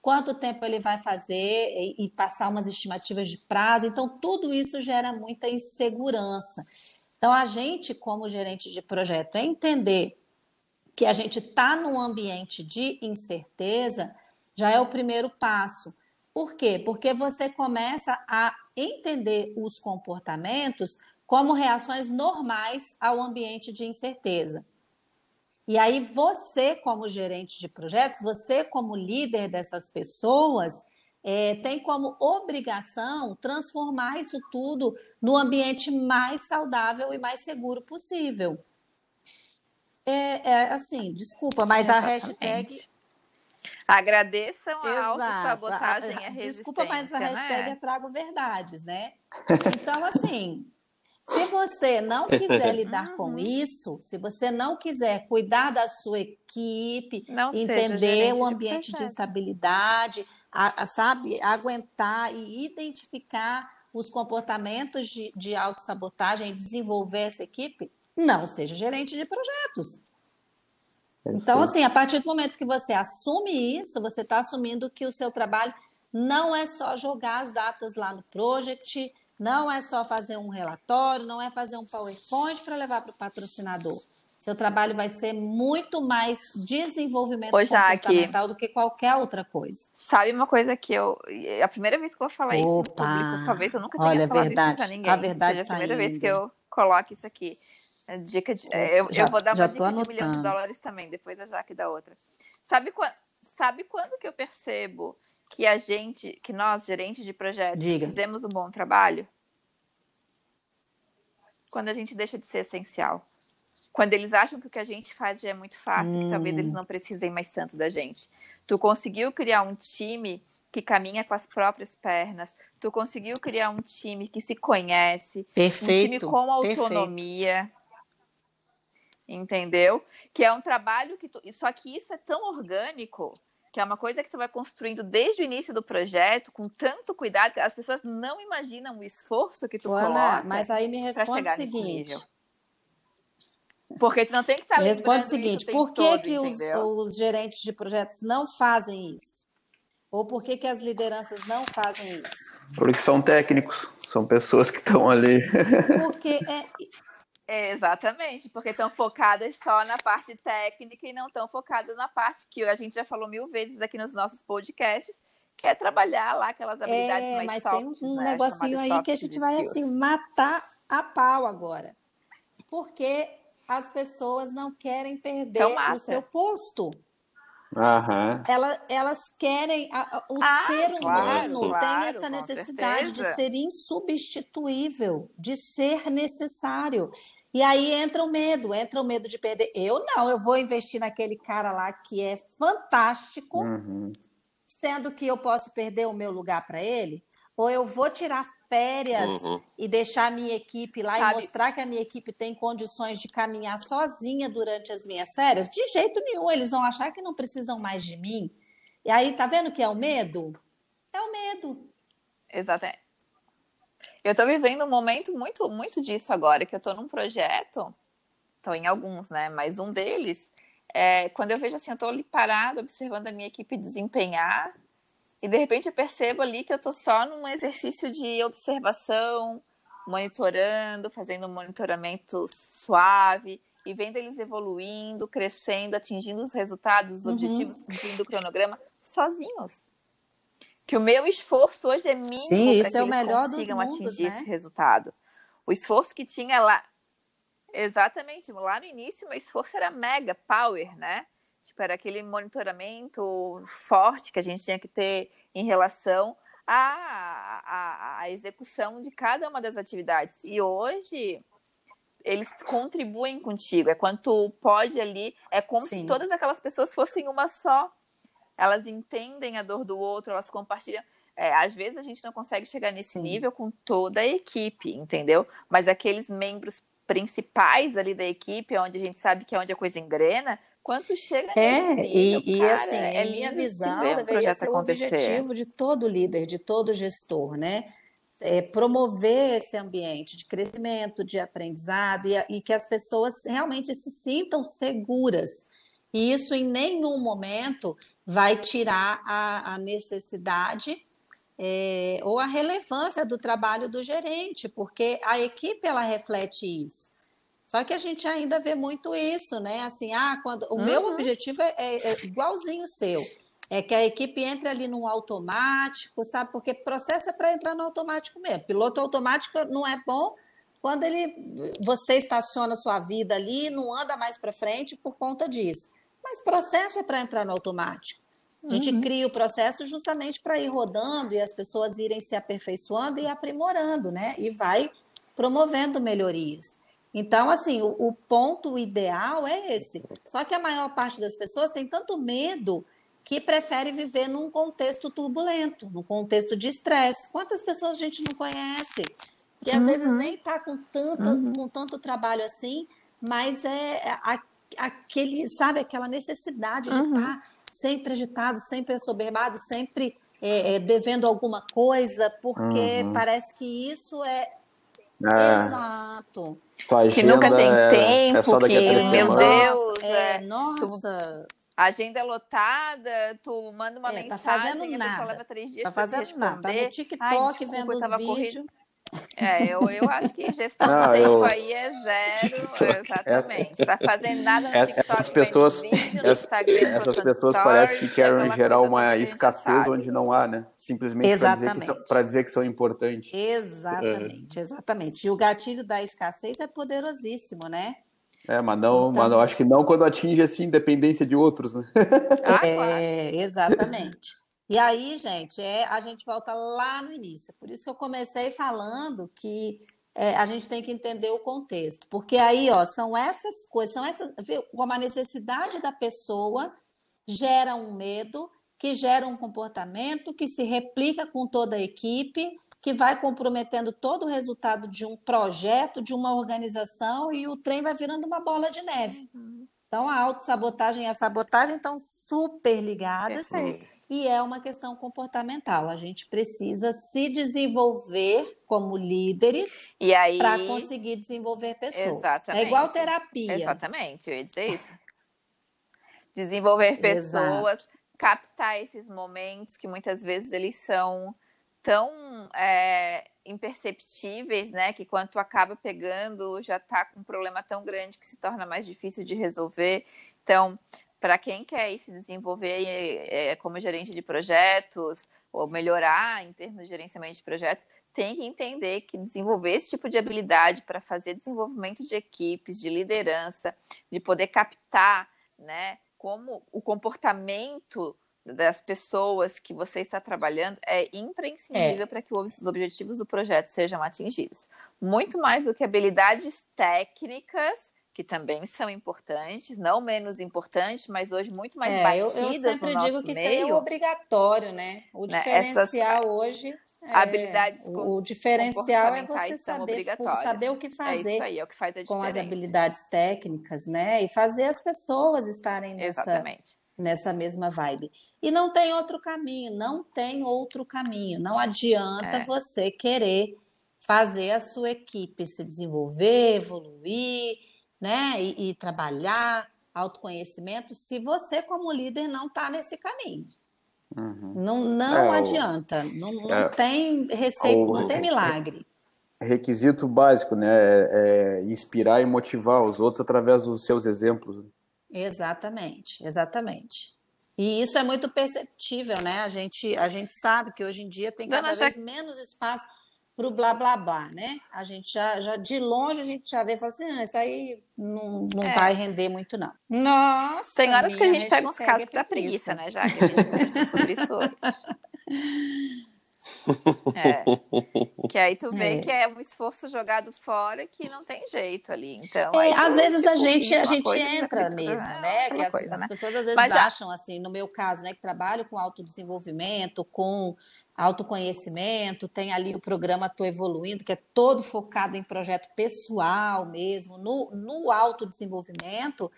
quanto tempo ele vai fazer e, e passar umas estimativas de prazo. Então, tudo isso gera muita insegurança. Então, a gente, como gerente de projeto, entender que a gente está num ambiente de incerteza, já é o primeiro passo. Por quê? Porque você começa a entender os comportamentos como reações normais ao ambiente de incerteza. E aí você, como gerente de projetos, você como líder dessas pessoas, é, tem como obrigação transformar isso tudo no ambiente mais saudável e mais seguro possível. É, é assim, desculpa, mas a hashtag. Agradeçam a autossabotagem e a resistência. Desculpa, mas a hashtag né? é trago verdades, né? Então, assim, se você não quiser lidar com uhum. isso, se você não quiser cuidar da sua equipe, não entender o ambiente de, de instabilidade, a, a, sabe, aguentar e identificar os comportamentos de, de autossabotagem e desenvolver essa equipe, não seja gerente de projetos. Então, assim, a partir do momento que você assume isso, você está assumindo que o seu trabalho não é só jogar as datas lá no project, não é só fazer um relatório, não é fazer um PowerPoint para levar para o patrocinador. Seu trabalho vai ser muito mais desenvolvimento Ô, comportamental do que qualquer outra coisa. Sabe uma coisa que eu. A primeira vez que eu vou falar Opa, isso no público, talvez eu nunca tenha olha, falado verdade, isso para ninguém. A verdade seja a primeira vez que eu coloco isso aqui. É dica de. É, eu, já, eu vou dar uma dica anotando. de um milhão de dólares também, depois a Jaque da outra. Sabe, quando, sabe quando que eu percebo que a gente, que nós, gerentes de projetos, Diga. fizemos um bom trabalho? Quando a gente deixa de ser essencial. Quando eles acham que o que a gente faz já é muito fácil, hum. que talvez eles hum. não precisem mais tanto da gente. Tu conseguiu criar um time que caminha com as próprias pernas. Tu conseguiu criar um time que se conhece, perfeito, um time com autonomia. Perfeito entendeu? Que é um trabalho que tu... só que isso é tão orgânico que é uma coisa que tu vai construindo desde o início do projeto com tanto cuidado que as pessoas não imaginam o esforço que tu Ana, coloca. Mas aí me responde o seguinte. Porque tu não tem que estar tá Responde o seguinte, por que, todo, que os, os gerentes de projetos não fazem isso? Ou por que, que as lideranças não fazem isso? Porque são técnicos, são pessoas que estão ali. Porque é, Exatamente, porque estão focadas só na parte técnica e não estão focadas na parte que a gente já falou mil vezes aqui nos nossos podcasts, que é trabalhar lá aquelas habilidades é, mais mas tem um né, negocinho aí que a gente vai assim matar a pau agora. Porque as pessoas não querem perder então, o seu posto. Aham. Ela, elas querem. A, o ah, ser humano claro, tem essa necessidade de ser insubstituível, de ser necessário. E aí entra o medo, entra o medo de perder. Eu não, eu vou investir naquele cara lá que é fantástico, uhum. sendo que eu posso perder o meu lugar para ele, ou eu vou tirar férias uhum. e deixar a minha equipe lá Sabe? e mostrar que a minha equipe tem condições de caminhar sozinha durante as minhas férias? De jeito nenhum, eles vão achar que não precisam mais de mim. E aí, tá vendo que é o medo? É o medo. Exatamente. Eu estou vivendo um momento muito, muito disso agora, que eu estou num projeto, estou em alguns, né? Mas um deles, é, quando eu vejo assim, eu estou ali parado, observando a minha equipe desempenhar, e de repente eu percebo ali que eu estou só num exercício de observação, monitorando, fazendo um monitoramento suave e vendo eles evoluindo, crescendo, atingindo os resultados, os uhum. objetivos, cumprindo o cronograma sozinhos. Que o meu esforço hoje é mínimo para que é eles consigam mundos, atingir né? esse resultado. O esforço que tinha lá, exatamente, lá no início, meu esforço era mega power, né? Tipo, era aquele monitoramento forte que a gente tinha que ter em relação à, à, à execução de cada uma das atividades. E hoje eles contribuem contigo. É quanto pode ali. É como Sim. se todas aquelas pessoas fossem uma só. Elas entendem a dor do outro, elas compartilham. É, às vezes a gente não consegue chegar nesse Sim. nível com toda a equipe, entendeu? Mas aqueles membros principais ali da equipe, onde a gente sabe que é onde a coisa engrena, quanto chega é, nível, e, cara, e assim, é, é minha visão deveria ser acontecer. o objetivo de todo líder, de todo gestor, né? É promover esse ambiente de crescimento, de aprendizado e, e que as pessoas realmente se sintam seguras. E isso em nenhum momento vai tirar a, a necessidade é, ou a relevância do trabalho do gerente, porque a equipe ela reflete isso. Só que a gente ainda vê muito isso, né? Assim, ah, quando o uhum. meu objetivo é, é, é igualzinho o seu, é que a equipe entre ali no automático, sabe? Porque processo é para entrar no automático mesmo. Piloto automático não é bom quando ele você estaciona sua vida ali, não anda mais para frente por conta disso. Mas processo é para entrar no automático. A gente uhum. cria o processo justamente para ir rodando e as pessoas irem se aperfeiçoando e aprimorando, né? E vai promovendo melhorias. Então, assim, o, o, ponto ideal é esse. Só que a maior parte das pessoas tem tanto medo que prefere viver num contexto turbulento, num contexto de estresse. Quantas pessoas a gente não conhece? Que às uhum. vezes nem está com, uhum. com tanto trabalho assim, mas é aquele, sabe, aquela necessidade de estar uhum. tá sempre agitado, sempre assoberbado, sempre é, é, devendo alguma coisa, porque uhum. parece que isso é, é. exato. Que nunca tem é, tempo, é que, meu Deus, é, nossa. A agenda é lotada, tu manda uma é, mensagem, tá fazendo nada. leva três dias tá fazendo nada, tá no TikTok Ai, desculpa, vendo os vídeos. Corrido. É, eu, eu acho que gestão não, de tempo eu... aí é zero, exatamente. Está fazendo nada no TikTok, essas pessoas, vídeo, no Instagram, essas pessoas parecem que querem gerar uma escassez onde não há, né? Simplesmente para dizer, que, dizer que são importantes. Exatamente, exatamente. E o gatilho da escassez é poderosíssimo, né? É, mas não, então... mas eu acho que não quando atinge assim independência de outros, né? Ah, é, exatamente. E aí, gente, é, a gente volta lá no início. Por isso que eu comecei falando que é, a gente tem que entender o contexto. Porque aí, ó, são essas coisas, são essas, como a necessidade da pessoa gera um medo, que gera um comportamento que se replica com toda a equipe, que vai comprometendo todo o resultado de um projeto, de uma organização, e o trem vai virando uma bola de neve. Uhum. Então, a autossabotagem e a sabotagem estão super ligadas. Perfeito e é uma questão comportamental. A gente precisa se desenvolver como líderes para conseguir desenvolver pessoas. Exatamente. É igual terapia. Exatamente, eu ia dizer isso. Desenvolver pessoas, Exato. captar esses momentos que muitas vezes eles são tão é, imperceptíveis, né? Que quando tu acaba pegando, já tá com um problema tão grande que se torna mais difícil de resolver. Então, para quem quer se desenvolver é, como gerente de projetos ou melhorar em termos de gerenciamento de projetos, tem que entender que desenvolver esse tipo de habilidade para fazer desenvolvimento de equipes, de liderança, de poder captar, né, como o comportamento das pessoas que você está trabalhando é imprescindível é. para que os objetivos do projeto sejam atingidos. Muito mais do que habilidades técnicas, que também são importantes, não menos importantes, mas hoje muito mais é, batidas eu, eu sempre digo que meio. isso é obrigatório, né? O né, diferencial Essas, hoje é, habilidades o, o diferencial é você saber, saber o que fazer é isso aí, é o que faz a com as habilidades técnicas, né? E fazer as pessoas estarem nessa, Exatamente nessa mesma vibe. E não tem outro caminho, não tem outro caminho. Não adianta é. você querer fazer a sua equipe se desenvolver, evoluir, né? E, e trabalhar autoconhecimento se você, como líder, não está nesse caminho. Uhum. Não, não é, adianta, não, não é, tem receita, o, não tem milagre. Requisito básico, né? É, é, inspirar e motivar os outros através dos seus exemplos. Exatamente, exatamente. E isso é muito perceptível, né? A gente, a gente sabe que hoje em dia tem cada Dona vez menos espaço para o blá blá blá, né? A gente já, já de longe a gente já vê e fala assim, ah, isso daí não, não é. vai render muito, não. Nossa! Tem horas que a gente pega uns casos da preguiça, né? Já que a gente conversa sobre isso hoje. É. Que aí tu vê é. que é um esforço jogado fora que não tem jeito ali. Então, é, às vezes tipo, a gente, a gente entra mesmo, né? Que as, coisa, as né? pessoas às vezes Mas acham, já... assim, no meu caso, né, que trabalho com autodesenvolvimento, com autoconhecimento, tem ali o programa Tô Evoluindo, que é todo focado em projeto pessoal mesmo, no, no autodesenvolvimento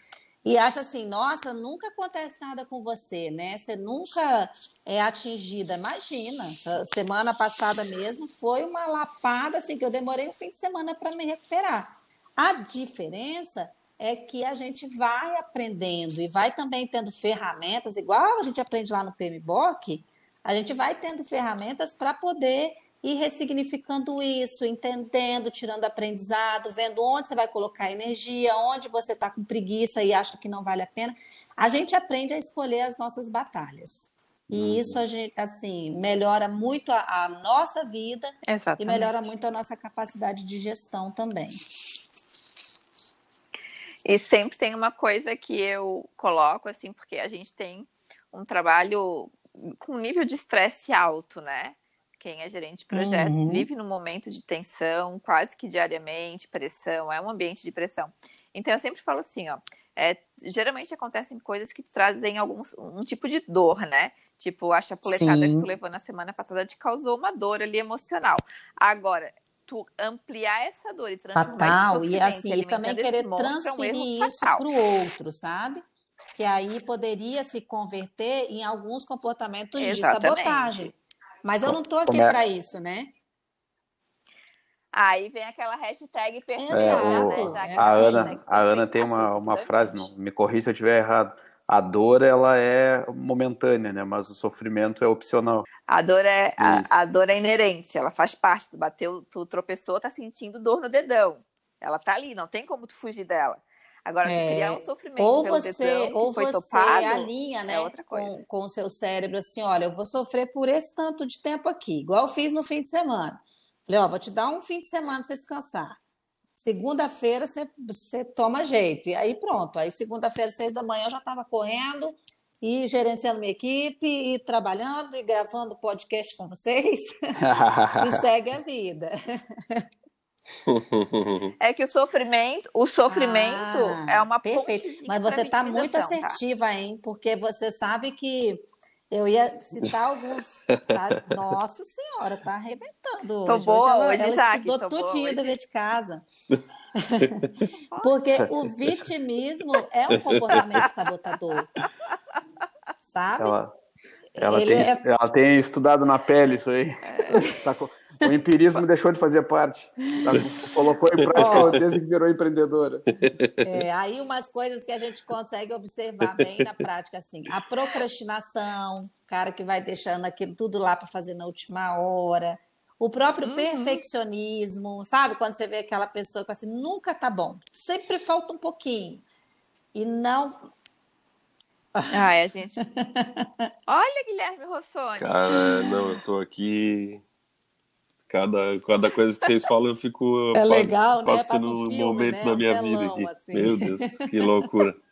e acha assim, nossa, nunca acontece nada com você, né? Você nunca é atingida. Imagina, semana passada mesmo foi uma lapada assim que eu demorei um fim de semana para me recuperar. A diferença é que a gente vai aprendendo e vai também tendo ferramentas, igual a gente aprende lá no PMBOK, a gente vai tendo ferramentas para poder e ressignificando isso, entendendo, tirando aprendizado, vendo onde você vai colocar energia, onde você está com preguiça e acha que não vale a pena. A gente aprende a escolher as nossas batalhas. E uhum. isso a gente, assim, melhora muito a, a nossa vida Exatamente. e melhora muito a nossa capacidade de gestão também. E sempre tem uma coisa que eu coloco, assim, porque a gente tem um trabalho com nível de estresse alto, né? Quem é gerente de projetos uhum. vive num momento de tensão, quase que diariamente, pressão, é um ambiente de pressão. Então eu sempre falo assim, ó, é, geralmente acontecem coisas que trazem alguns, um tipo de dor, né? Tipo, a chapuletada Sim. que tu levou na semana passada te causou uma dor ali emocional. Agora, tu ampliar essa dor e transformar fatal e assim e também querer transferir é um isso para o outro, sabe? Que aí poderia se converter em alguns comportamentos Exatamente. de sabotagem. Mas eu não estou aqui é... para isso, né? Aí vem aquela hashtag perfeita, é, o... né? a, Ana, a Ana tem uma, uma frase, não, me corri se eu estiver errado. A dor, ela é momentânea, né? Mas o sofrimento é opcional. A dor é, a, a, dor é inerente, ela faz parte. Tu bateu, tu tropeçou, tá sentindo dor no dedão. Ela tá ali, não tem como tu fugir dela. Agora, é, criar um sofrimento ou você, ou você topado, alinha, né, é outra coisa. Com, com o seu cérebro assim, olha, eu vou sofrer por esse tanto de tempo aqui, igual eu fiz no fim de semana. Falei, ó, vou te dar um fim de semana para você descansar. Segunda-feira você, você toma jeito. E aí pronto. Aí segunda-feira, seis da manhã, eu já estava correndo e gerenciando minha equipe, e trabalhando e gravando podcast com vocês. e segue a vida. é que o sofrimento, o sofrimento ah, é uma perfeito. Mas você está muito tá? assertiva, tá? hein? Porque você sabe que eu ia citar alguns. Tá? Nossa senhora, tá arrebentando. Tô hoje. boa hoje, hoje ela já. Estudou tudinho do de casa. Porque o vitimismo é um comportamento sabotador. Sabe? Ela, Ela tem, é... ela tem estudado na pele isso aí. É. Tá com... O empirismo deixou de fazer parte. Tá, colocou em prática desde que virou empreendedora. É, aí umas coisas que a gente consegue observar bem na prática, assim, a procrastinação, cara que vai deixando aquilo tudo lá para fazer na última hora, o próprio uhum. perfeccionismo, sabe? Quando você vê aquela pessoa que assim, nunca tá bom, sempre falta um pouquinho. E não Ai, a gente. Olha, Guilherme Rossoni. Cara, não, eu tô aqui. Cada, cada coisa que vocês falam, eu fico é legal, né? passando um filme, momentos né? na minha vida aqui. Assim. Meu Deus, que loucura.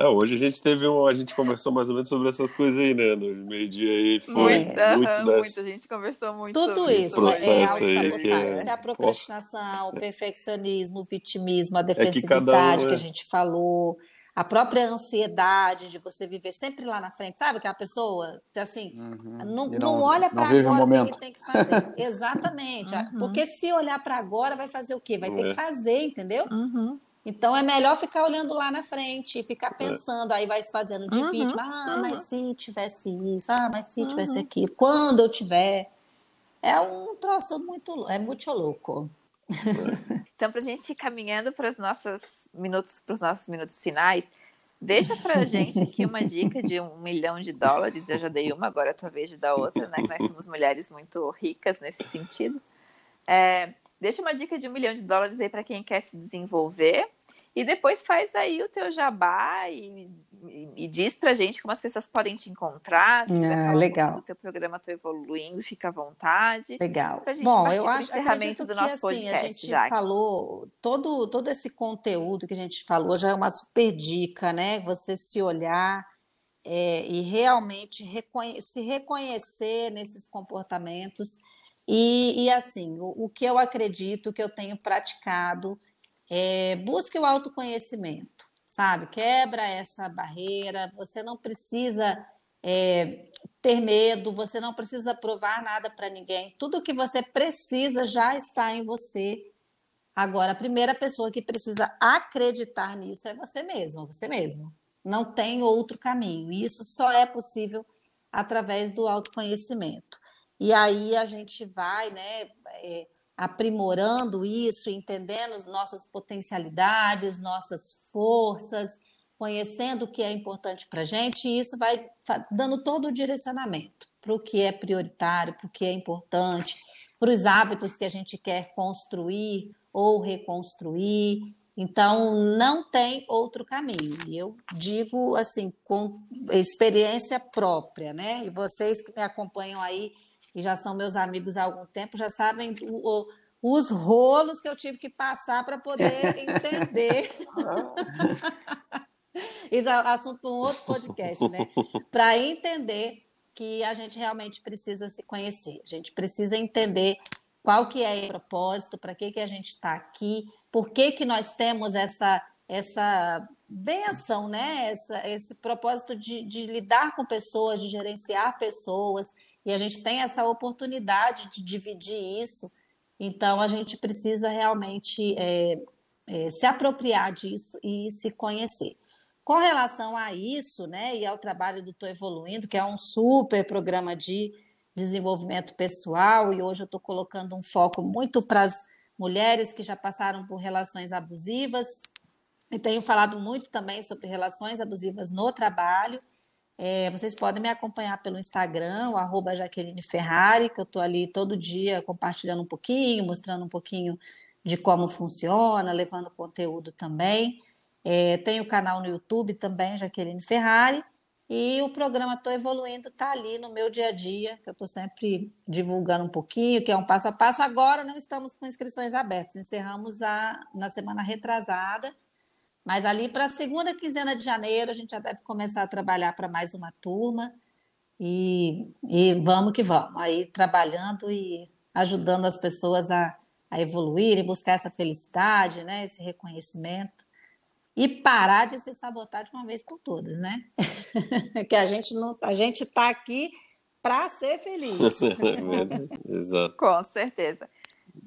É, hoje a gente teve um, a gente conversou mais ou menos sobre essas coisas aí, né? No meio-dia aí foi Muita, muito, dessa... muito, a gente conversou muito Tudo sobre isso, processo é, aí, que é... Se a procrastinação, o perfeccionismo, o vitimismo, a defensividade é que, um, é... que a gente falou, a própria ansiedade de você viver sempre lá na frente, sabe? Aquela pessoa que assim, uhum. não, não, não, olha para agora o que, que tem que fazer. Exatamente. Uhum. Porque se olhar para agora, vai fazer o quê? Vai ter que é. fazer, entendeu? Uhum. Então é melhor ficar olhando lá na frente, ficar é. pensando, aí vai se fazendo de uhum. vítima. Ah, mas uhum. se tivesse isso, ah, mas se tivesse uhum. aquilo, quando eu tiver. É um troço muito, é muito louco. então, para a gente ir caminhando para os nossos minutos, para os nossos minutos finais, deixa para a gente aqui uma dica de um milhão de dólares. Eu já dei uma, agora é a tua vez de dar outra, né? Que nós somos mulheres muito ricas nesse sentido. É, deixa uma dica de um milhão de dólares aí para quem quer se desenvolver e depois faz aí o teu jabá e, e, e diz pra gente como as pessoas podem te encontrar. Ah, legal. O teu programa Tô Evoluindo, fica à vontade. Legal. Bom, eu acho encerramento do nosso que, podcast, assim, a gente já. falou, todo, todo esse conteúdo que a gente falou já é uma super dica, né? Você se olhar é, e realmente reconhe se reconhecer nesses comportamentos. E, e assim, o, o que eu acredito que eu tenho praticado é, busque o autoconhecimento, sabe? Quebra essa barreira. Você não precisa é, ter medo, você não precisa provar nada para ninguém. Tudo que você precisa já está em você. Agora, a primeira pessoa que precisa acreditar nisso é você mesmo, você mesmo. Não tem outro caminho. Isso só é possível através do autoconhecimento. E aí a gente vai, né? É, aprimorando isso, entendendo nossas potencialidades, nossas forças, conhecendo o que é importante para a gente, e isso vai dando todo o direcionamento para o que é prioritário, para o que é importante, para os hábitos que a gente quer construir ou reconstruir. Então, não tem outro caminho. E eu digo assim, com experiência própria, né? E vocês que me acompanham aí e já são meus amigos há algum tempo, já sabem o, os rolos que eu tive que passar para poder entender. Isso é assunto para um outro podcast, né? Para entender que a gente realmente precisa se conhecer, a gente precisa entender qual que é o propósito, para que, que a gente está aqui, por que, que nós temos essa, essa benção, né? Essa, esse propósito de, de lidar com pessoas, de gerenciar pessoas, e a gente tem essa oportunidade de dividir isso. Então, a gente precisa realmente é, é, se apropriar disso e se conhecer. Com relação a isso, né, e ao trabalho do Tô Evoluindo, que é um super programa de desenvolvimento pessoal, e hoje eu estou colocando um foco muito para as mulheres que já passaram por relações abusivas, e tenho falado muito também sobre relações abusivas no trabalho, é, vocês podem me acompanhar pelo Instagram, arroba Jaqueline Ferrari, que eu estou ali todo dia compartilhando um pouquinho, mostrando um pouquinho de como funciona, levando conteúdo também. É, tem o canal no YouTube também, Jaqueline Ferrari. E o programa Estou Evoluindo está ali no meu dia a dia, que eu estou sempre divulgando um pouquinho, que é um passo a passo. Agora não estamos com inscrições abertas, encerramos a, na semana retrasada mas ali para a segunda quinzena de janeiro, a gente já deve começar a trabalhar para mais uma turma. E, e vamos que vamos, aí trabalhando e ajudando as pessoas a, a evoluir e buscar essa felicidade, né, esse reconhecimento. E parar de se sabotar de uma vez por todas, né? que a gente não, a gente está aqui para ser feliz. Exato. Com certeza.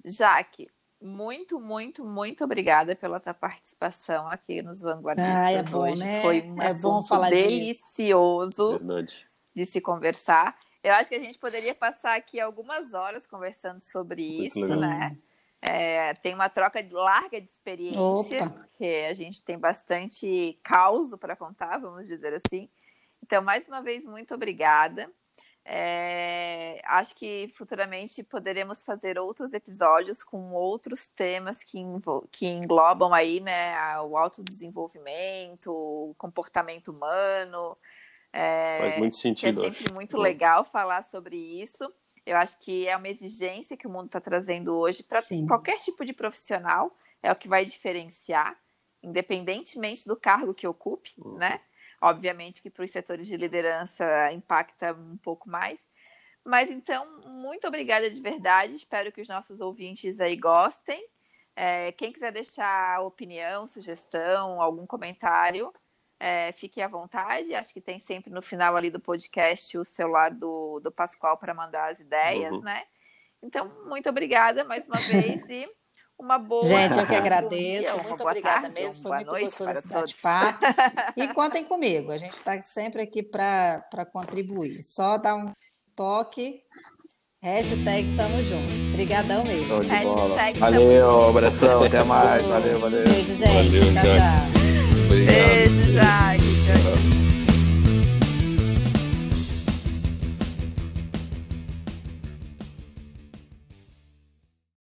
Jaque, muito, muito, muito obrigada pela tua participação aqui nos Vanguardistas ah, é bom, hoje. Né? Foi um é bom falar delicioso. De se conversar. Eu acho que a gente poderia passar aqui algumas horas conversando sobre isso, né? É, tem uma troca larga de experiência, Opa. porque a gente tem bastante caos para contar, vamos dizer assim. Então, mais uma vez, muito obrigada. É, acho que futuramente poderemos fazer outros episódios com outros temas que, que englobam aí, né, o autodesenvolvimento, o comportamento humano. É, Faz muito sentido. É sempre muito legal falar sobre isso. Eu acho que é uma exigência que o mundo está trazendo hoje para qualquer tipo de profissional, é o que vai diferenciar, independentemente do cargo que ocupe, uhum. né? Obviamente que para os setores de liderança impacta um pouco mais. Mas então, muito obrigada de verdade. Espero que os nossos ouvintes aí gostem. É, quem quiser deixar opinião, sugestão, algum comentário, é, fique à vontade. Acho que tem sempre no final ali do podcast o celular do, do Pascoal para mandar as ideias, uhum. né? Então, muito obrigada mais uma vez e uma boa. Gente, eu que agradeço. Dia, muito obrigada tarde, mesmo. Foi muito gostoso esse bate-papo. e contem comigo. A gente está sempre aqui para contribuir. Só dar um toque. Hashtag tamo junto. Obrigadão mesmo. Hashtag valeu, abração, até mais. Valeu, valeu. Beijo, gente. Valeu, tchau, tchau. Beijo,